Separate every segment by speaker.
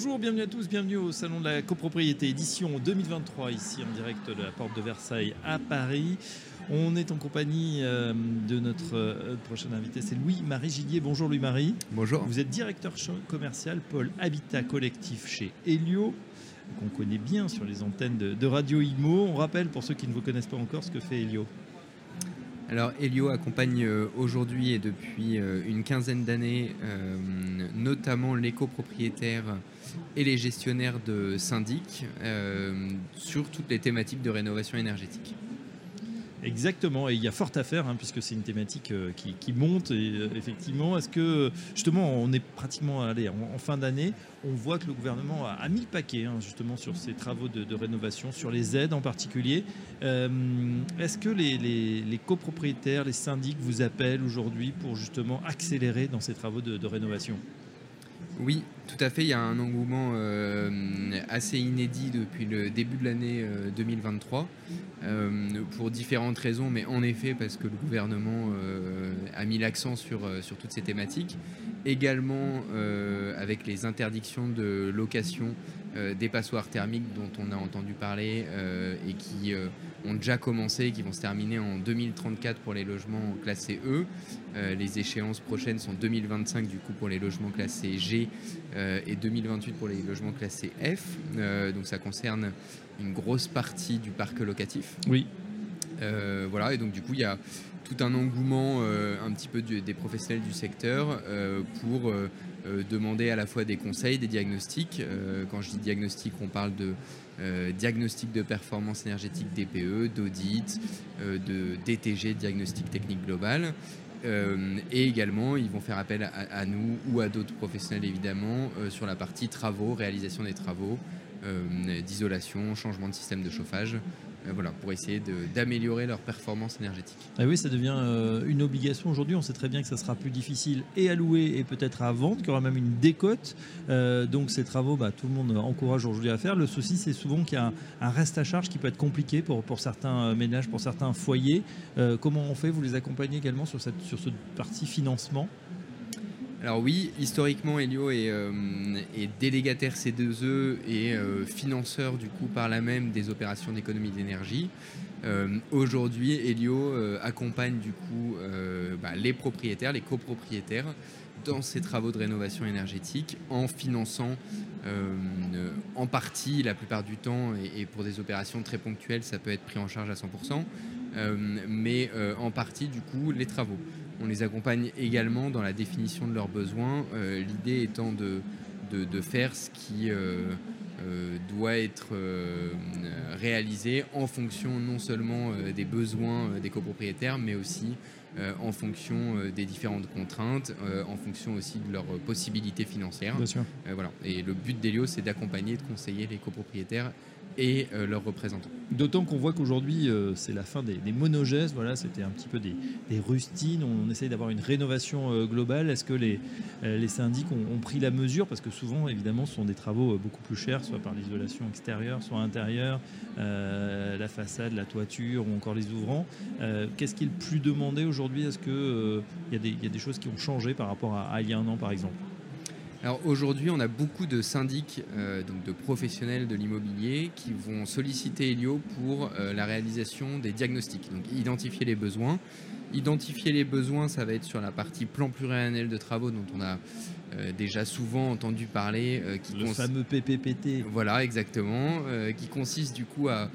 Speaker 1: Bonjour, bienvenue à tous, bienvenue au Salon de la copropriété édition 2023 ici en direct de la Porte de Versailles à Paris. On est en compagnie euh, de notre euh, prochain invité, c'est Louis-Marie Gillier. Bonjour Louis-Marie.
Speaker 2: Bonjour.
Speaker 1: Vous êtes directeur commercial pôle Habitat Collectif chez Helio, qu'on connaît bien sur les antennes de, de Radio Imo. On rappelle pour ceux qui ne vous connaissent pas encore ce que fait Helio.
Speaker 2: Alors Helio accompagne euh, aujourd'hui et depuis une quinzaine d'années notamment les copropriétaires et les gestionnaires de syndics sur toutes les thématiques de rénovation énergétique.
Speaker 1: Exactement, et il y a fort à faire, hein, puisque c'est une thématique euh, qui, monte. Et euh, effectivement, est-ce que, justement, on est pratiquement allé en, fin d'année, on voit que le gouvernement a, mis le paquet, hein, justement, sur ces travaux de, rénovation, sur les aides en particulier. Euh, est-ce que les, copropriétaires, les syndics vous appellent aujourd'hui pour justement accélérer dans ces travaux de rénovation?
Speaker 2: Oui, tout à fait. Il y a un engouement euh, assez inédit depuis le début de l'année 2023 euh, pour différentes raisons, mais en effet parce que le gouvernement euh, a mis l'accent sur, sur toutes ces thématiques. Également avec les interdictions de location des passoires thermiques dont on a entendu parler et qui ont déjà commencé, qui vont se terminer en 2034 pour les logements classés E. Euh, les échéances prochaines sont 2025 du coup pour les logements classés G euh, et 2028 pour les logements classés F. Euh, donc ça concerne une grosse partie du parc locatif.
Speaker 1: Oui.
Speaker 2: voilà, et donc du coup il y a tout un engouement un petit peu des professionnels du secteur pour demander à la fois des conseils, des diagnostics. quand je dis diagnostic, on parle de euh, diagnostic de performance énergétique DPE, d'audit, euh, de DTG, diagnostic technique global. Euh, et également, ils vont faire appel à, nous ou à d'autres professionnels évidemment sur la partie travaux, réalisation des travaux, d'isolation, changement de système de chauffage, euh, voilà, pour essayer d'améliorer leur performance énergétique.
Speaker 1: Ah oui, ça devient euh, une obligation aujourd'hui. On sait très bien que ça sera plus difficile et à louer et peut-être à vendre, qu'il y aura même une décote. Euh, donc ces travaux, bah, tout le monde encourage aujourd'hui à faire. Le souci, c'est souvent qu'il y a un, reste à charge qui peut être compliqué pour, pour certains ménages, pour certains foyers. comment on fait? Vous les accompagnez également sur cette, sur cette partie financement?
Speaker 2: Alors oui, historiquement, Helio est, euh, délégataire C2E et euh, financeur du coup par là même des opérations d'économie d'énergie. Euh, aujourd'hui, Helio accompagne du coup bah, les propriétaires, les copropriétaires dans ces travaux de rénovation énergétique en finançant en partie, la plupart du temps, et, pour des opérations très ponctuelles, ça peut être pris en charge à 100%, mais en partie du coup les travaux. On les accompagne également dans la définition de leurs besoins, euh, l'idée étant de, de, faire ce qui euh, euh, doit être réalisé en fonction non seulement des besoins des copropriétaires, mais aussi en fonction des différentes contraintes, en fonction aussi de leurs possibilités financières.
Speaker 1: Bien sûr.
Speaker 2: voilà. Et le but d'Elio, c'est d'accompagner et de conseiller les copropriétaires et euh, leurs représentants.
Speaker 1: D'autant qu'on voit qu'aujourd'hui, euh, c'est la fin des, des monogestes. Voilà, c'était un petit peu des, rustines. On, essaye d'avoir une rénovation euh, globale. Est-ce que les, syndics ont, pris la mesure? Parce que souvent, évidemment, ce sont des travaux beaucoup plus chers, soit par l'isolation extérieure, soit intérieure, la façade, la toiture ou encore les ouvrants. Qu'est-ce qui est le plus demandé aujourd'hui? Est-ce qu'il y, y, a des choses qui ont changé par rapport à il y a un an, par exemple?
Speaker 2: Alors aujourd'hui, on a beaucoup de syndics, euh, donc de professionnels de l'immobilier, qui vont solliciter Helio pour euh, la réalisation des diagnostics. Donc identifier les besoins. Identifier les besoins, ça va être sur la partie plan pluriannuel de travaux dont on a euh, déjà souvent entendu parler.
Speaker 1: qui Le fameux PPPT.
Speaker 2: Voilà, exactement. qui consiste du coup à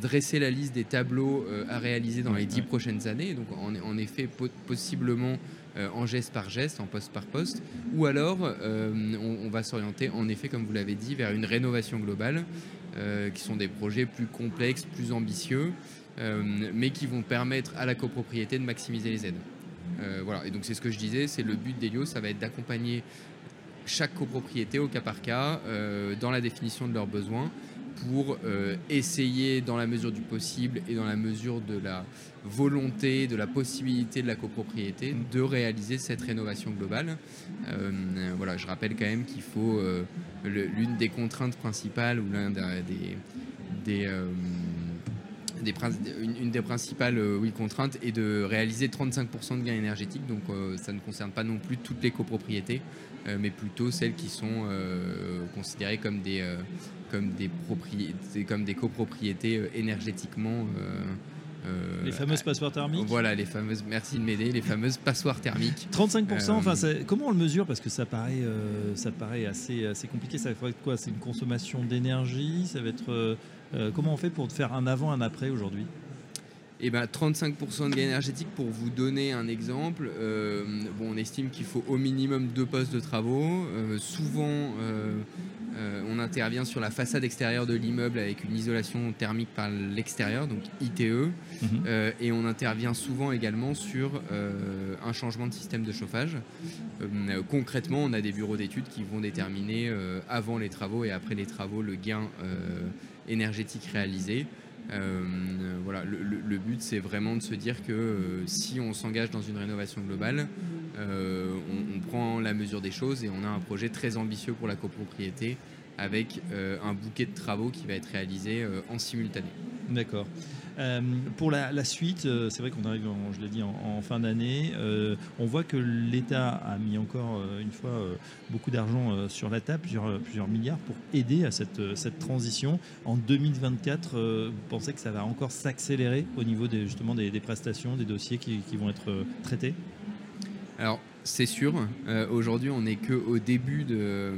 Speaker 2: dresser la liste des tableaux à réaliser dans les dix prochaines années. Donc en, en effet, possiblement en geste par geste, en poste par poste, ou alors euh, on, va s'orienter en effet, comme vous l'avez dit, vers une rénovation globale, euh, qui sont des projets plus complexes, plus ambitieux, mais qui vont permettre à la copropriété de maximiser les aides. voilà, et donc c'est ce que je disais, c'est le but d'Elio, ça va être d'accompagner chaque copropriété au cas par cas dans la définition de leurs besoins pour essayer, dans la mesure du possible et dans la mesure de la volonté, de la possibilité de la copropriété, de réaliser cette rénovation globale. voilà, je rappelle quand même qu'il faut l'une des contraintes principales ou l'un des, des une, des principales euh, oui, contraintes est de réaliser 35% de gains énergétiques. Donc euh, ça ne concerne pas non plus toutes les copropriétés, euh, mais plutôt celles qui sont considérées comme des, comme, des comme des copropriétés énergétiquement.
Speaker 1: les fameuses passoires thermiques
Speaker 2: Voilà, les fameuses, merci de m'aider, les fameuses passoires thermiques.
Speaker 1: 35%, enfin, comment on le mesure? Parce que ça paraît, ça paraît assez, assez compliqué. Ça va être quoi? C'est une consommation d'énergie? Ça va être euh, comment on fait pour faire un avant, un après aujourd'hui?
Speaker 2: Eh ben, 35% de gain énergétique, pour vous donner un exemple, euh, bon, on estime qu'il faut au minimum deux postes de travaux. Euh, souvent, on intervient sur la façade extérieure de l'immeuble avec une isolation thermique par l'extérieur, donc ITE. Mhm. et on intervient souvent également sur un changement de système de chauffage. concrètement, on a des bureaux d'études qui vont déterminer avant les travaux et après les travaux le gain énergétique réalisée. Euh, le, but c'est vraiment de se dire que euh, si on s'engage dans une rénovation globale, euh, on, prend la mesure des choses et on a un projet très ambitieux pour la copropriété avec un bouquet de travaux qui va être réalisé en simultané.
Speaker 1: D'accord. Euh, pour la, suite, euh, c'est vrai qu'on arrive, je l'ai dit, en, fin d'année. Euh, on voit que l'État a mis encore une fois beaucoup d'argent sur la table, plusieurs, milliards, pour aider à cette, transition. En 2024, vous pensez que ça va encore s'accélérer au niveau des, justement des, prestations, des dossiers qui, vont être traités?
Speaker 2: Alors, c'est sûr. Aujourd'hui, on n'est qu'au début de,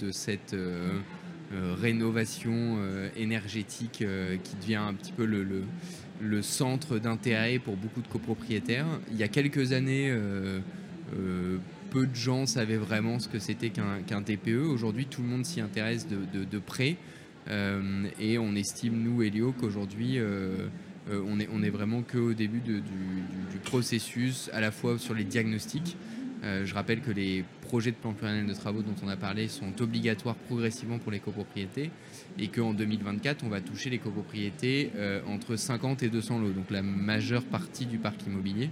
Speaker 2: de cette rénovation euh, énergétique euh, qui devient un petit peu le, centre d'intérêt pour beaucoup de copropriétaires. Il y a quelques années, peu de gens savaient vraiment ce que c'était qu'un TPE. Aujourd'hui, tout le monde s'y intéresse de, près. et on estime, nous, Elio, qu'aujourd'hui, on, est, vraiment qu'au début du, processus, à la fois sur les diagnostics, euh, je rappelle que les projets de plan pluriannuel de travaux dont on a parlé sont obligatoires progressivement pour les copropriétés et qu'en 2024, on va toucher les copropriétés euh, entre 50 et 200 lots, donc la majeure partie du parc immobilier.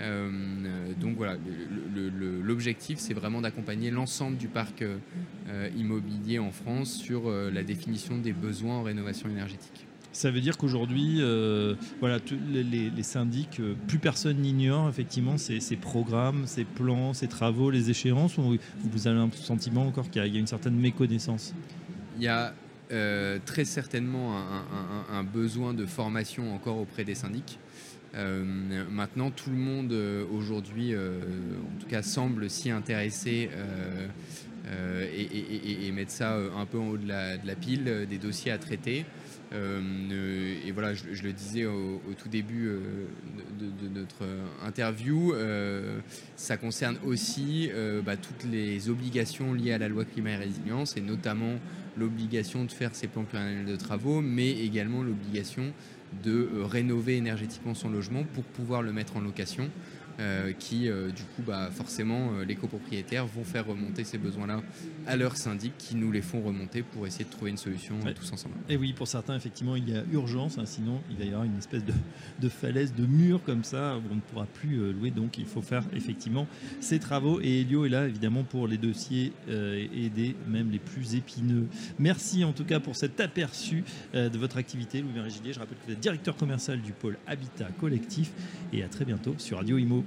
Speaker 2: Euh, donc voilà, l'objectif, c'est vraiment d'accompagner l'ensemble du parc immobilier en France sur la définition des besoins en rénovation énergétique.
Speaker 1: Ça veut dire qu'aujourd'hui, euh, voilà, les, syndics, euh, plus personne n'ignore effectivement ces, programmes, ces plans, ces travaux, les échéances, ou vous avez un sentiment encore qu'il y, a une certaine méconnaissance?
Speaker 2: Il y a euh, très certainement un, besoin de formation encore auprès des syndics. maintenant, tout le monde aujourd'hui, en tout cas, semble s'y intéresser et, mettre ça un peu en haut de la pile, des dossiers à traiter. Euh, et voilà, je, le disais au, tout début euh, de, notre interview, euh, ça concerne aussi bah, toutes les obligations liées à la loi climat et résilience, et notamment l'obligation de faire ses plans pluriannuels de travaux, mais également l'obligation de rénover énergétiquement son logement pour pouvoir le mettre en location. Euh, qui, euh, du coup, bah, forcément, euh, les copropriétaires vont faire remonter ces besoins-là à leurs syndics qui nous les font remonter pour essayer de trouver une solution tous ensemble.
Speaker 1: Et oui, pour certains, effectivement, il y a urgence, hein, sinon il va y avoir une espèce de, falaise, de mur comme ça, où on ne pourra plus louer, donc il faut faire effectivement ces travaux. Et Elio est là, évidemment, pour les dossiers aider même les plus épineux. Merci en tout cas pour cet aperçu de votre activité, Louis-Marie Je rappelle que vous êtes directeur commercial du pôle Habitat Collectif et à très bientôt sur Radio Imo.